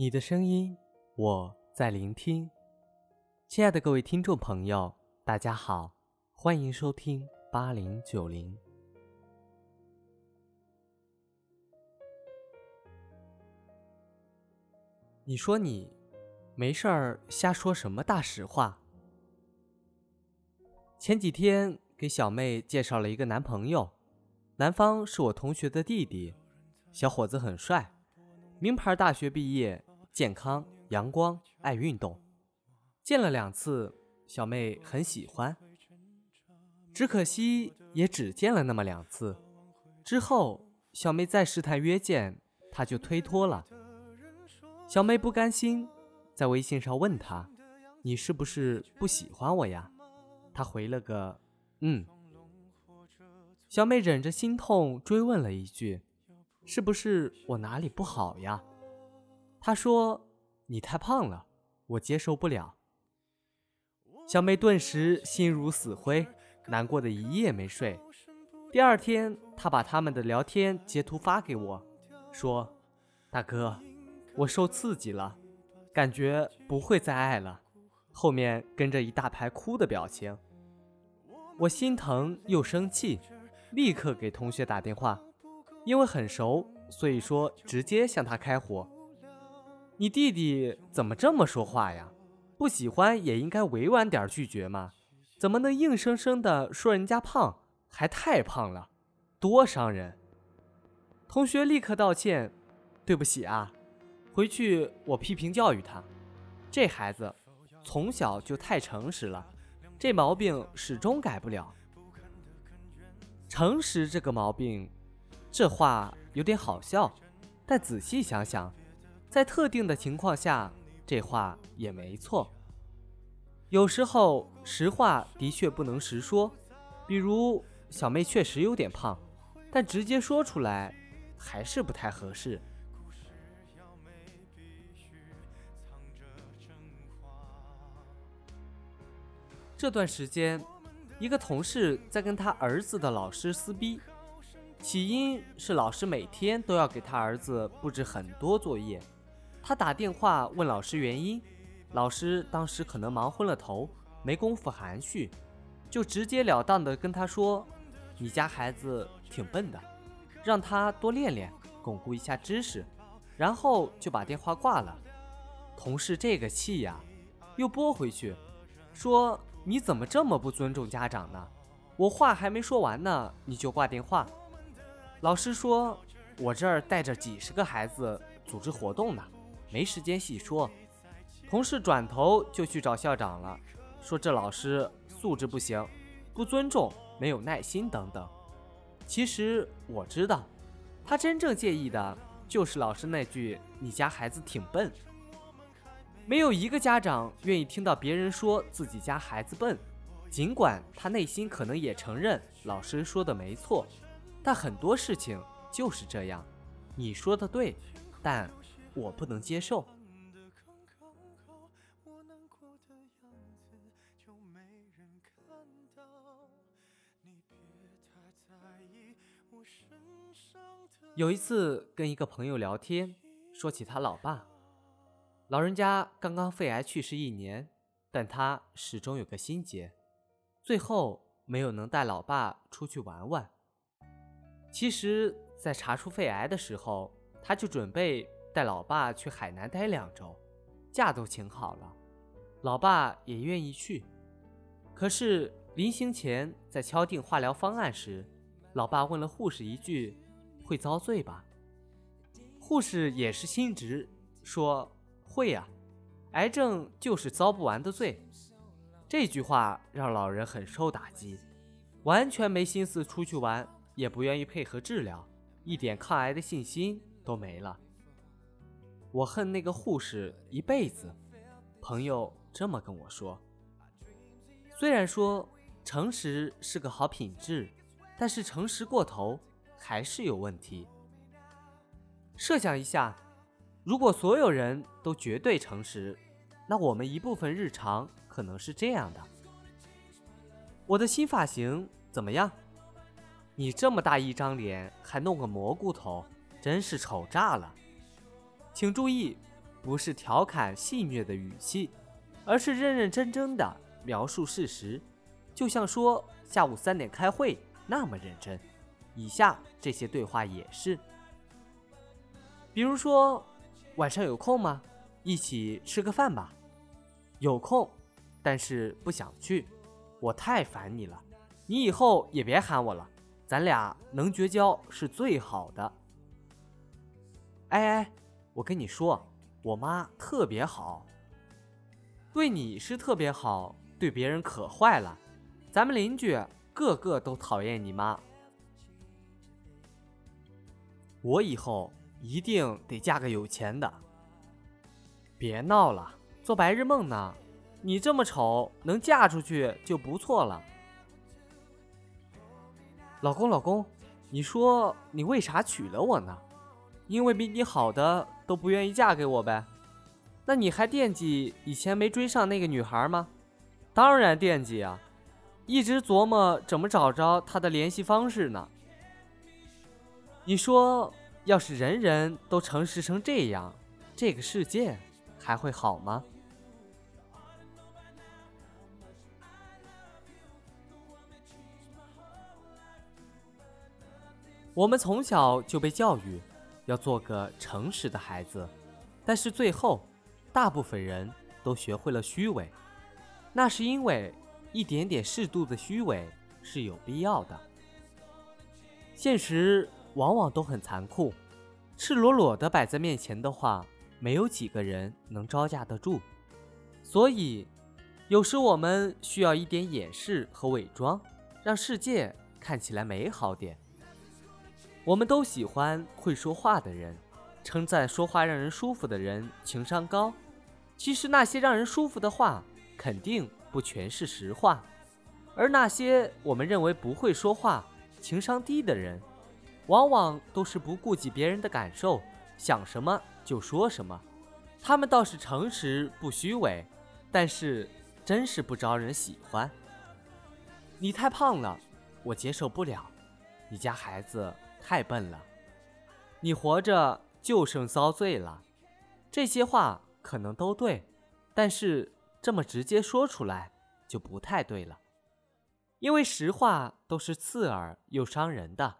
你的声音，我在聆听。亲爱的各位听众朋友，大家好，欢迎收听八零九零。你说你没事儿瞎说什么大实话？前几天给小妹介绍了一个男朋友，男方是我同学的弟弟，小伙子很帅，名牌大学毕业。健康、阳光、爱运动，见了两次，小妹很喜欢。只可惜也只见了那么两次，之后小妹再试探约见，他就推脱了。小妹不甘心，在微信上问他：“你是不是不喜欢我呀？”他回了个“嗯”。小妹忍着心痛追问了一句：“是不是我哪里不好呀？”他说：“你太胖了，我接受不了。”小妹顿时心如死灰，难过的一夜没睡。第二天，她把他们的聊天截图发给我，说：“大哥，我受刺激了，感觉不会再爱了。”后面跟着一大排哭的表情。我心疼又生气，立刻给同学打电话，因为很熟，所以说直接向他开火。你弟弟怎么这么说话呀？不喜欢也应该委婉点拒绝嘛，怎么能硬生生的说人家胖，还太胖了，多伤人！同学立刻道歉，对不起啊，回去我批评教育他。这孩子从小就太诚实了，这毛病始终改不了。诚实这个毛病，这话有点好笑，但仔细想想。在特定的情况下，这话也没错。有时候实话的确不能实说，比如小妹确实有点胖，但直接说出来还是不太合适。这段时间，一个同事在跟他儿子的老师撕逼，起因是老师每天都要给他儿子布置很多作业。他打电话问老师原因，老师当时可能忙昏了头，没工夫含蓄，就直截了当的跟他说：“你家孩子挺笨的，让他多练练，巩固一下知识。”然后就把电话挂了。同事这个气呀，又拨回去，说：“你怎么这么不尊重家长呢？我话还没说完呢，你就挂电话。”老师说：“我这儿带着几十个孩子组织活动呢。”没时间细说，同事转头就去找校长了，说这老师素质不行，不尊重，没有耐心等等。其实我知道，他真正介意的就是老师那句“你家孩子挺笨”。没有一个家长愿意听到别人说自己家孩子笨，尽管他内心可能也承认老师说的没错，但很多事情就是这样，你说的对，但。我不能接受。有一次跟一个朋友聊天，说起他老爸，老人家刚刚肺癌去世一年，但他始终有个心结，最后没有能带老爸出去玩玩。其实，在查出肺癌的时候，他就准备。带老爸去海南待两周，假都请好了，老爸也愿意去。可是临行前在敲定化疗方案时，老爸问了护士一句：“会遭罪吧？”护士也是心直，说：“会呀，癌症就是遭不完的罪。”这句话让老人很受打击，完全没心思出去玩，也不愿意配合治疗，一点抗癌的信心都没了。我恨那个护士一辈子。朋友这么跟我说。虽然说诚实是个好品质，但是诚实过头还是有问题。设想一下，如果所有人都绝对诚实，那我们一部分日常可能是这样的：我的新发型怎么样？你这么大一张脸还弄个蘑菇头，真是丑炸了。请注意，不是调侃戏谑的语气，而是认认真真的描述事实，就像说下午三点开会那么认真。以下这些对话也是，比如说，晚上有空吗？一起吃个饭吧。有空，但是不想去，我太烦你了。你以后也别喊我了，咱俩能绝交是最好的。哎哎，我跟你说，我妈特别好，对你是特别好，对别人可坏了。咱们邻居个个都讨厌你妈。我以后一定得嫁个有钱的。别闹了。做白日梦呢？你这么丑，能嫁出去就不错了。老公，老公，你说你为啥娶了我呢？因为比你好的都不愿意嫁给我呗？那你还惦记以前没追上那个女孩吗？当然惦记啊，一直琢磨怎么找着她的联系方式呢。你说，要是人人都诚实成这样，这个世界还会好吗？我们从小就被教育要做个诚实的孩子，但是最后，大部分人都学会了虚伪。那是因为一点点适度的虚伪是有必要的。现实往往都很残酷，赤裸裸的摆在面前的话，没有几个人能招架得住。所以，有时我们需要一点掩饰和伪装，让世界看起来美好点。我们都喜欢会说话的人，称赞说话让人舒服的人情商高。其实那些让人舒服的话，肯定不全是实话。而那些我们认为不会说话、情商低的人，往往都是不顾及别人的感受，想什么就说什么。他们倒是诚实不虚伪，但是真是不招人喜欢。你太胖了，我接受不了。你家孩子。太笨了，你活着就剩遭罪了。这些话可能都对，但是这么直接说出来就不太对了，因为实话都是刺耳又伤人的，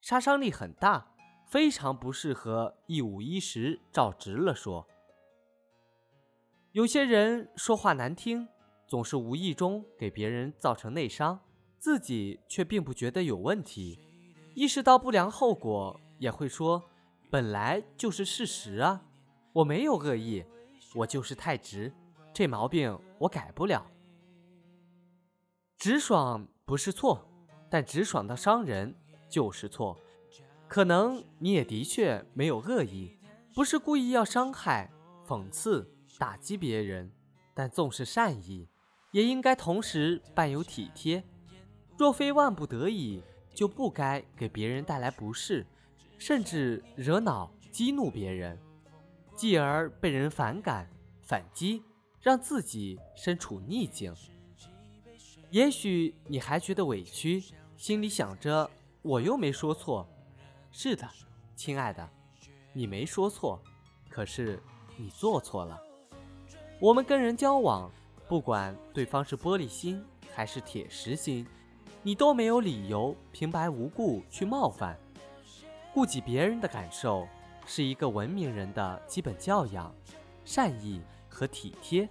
杀伤力很大，非常不适合一五一十照直了说。有些人说话难听，总是无意中给别人造成内伤，自己却并不觉得有问题。意识到不良后果，也会说：“本来就是事实啊，我没有恶意，我就是太直，这毛病我改不了。”直爽不是错，但直爽到伤人就是错。可能你也的确没有恶意，不是故意要伤害、讽刺、打击别人，但纵是善意，也应该同时伴有体贴。若非万不得已。就不该给别人带来不适，甚至惹恼、激怒别人，继而被人反感、反击，让自己身处逆境。也许你还觉得委屈，心里想着我又没说错。是的，亲爱的，你没说错，可是你做错了。我们跟人交往，不管对方是玻璃心还是铁石心。你都没有理由平白无故去冒犯，顾及别人的感受是一个文明人的基本教养，善意和体贴，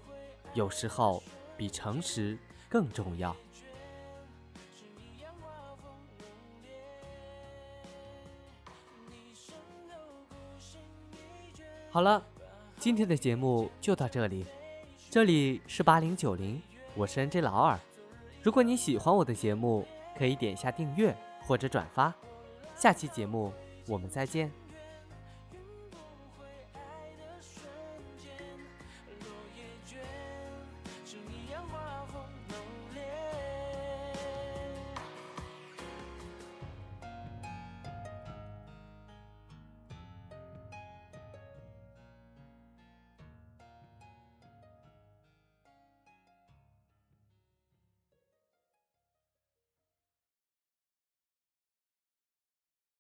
有时候比诚实更重要。好了，今天的节目就到这里，这里是八零九零，我是 NJ 老二。如果你喜欢我的节目，可以点一下订阅或者转发。下期节目我们再见。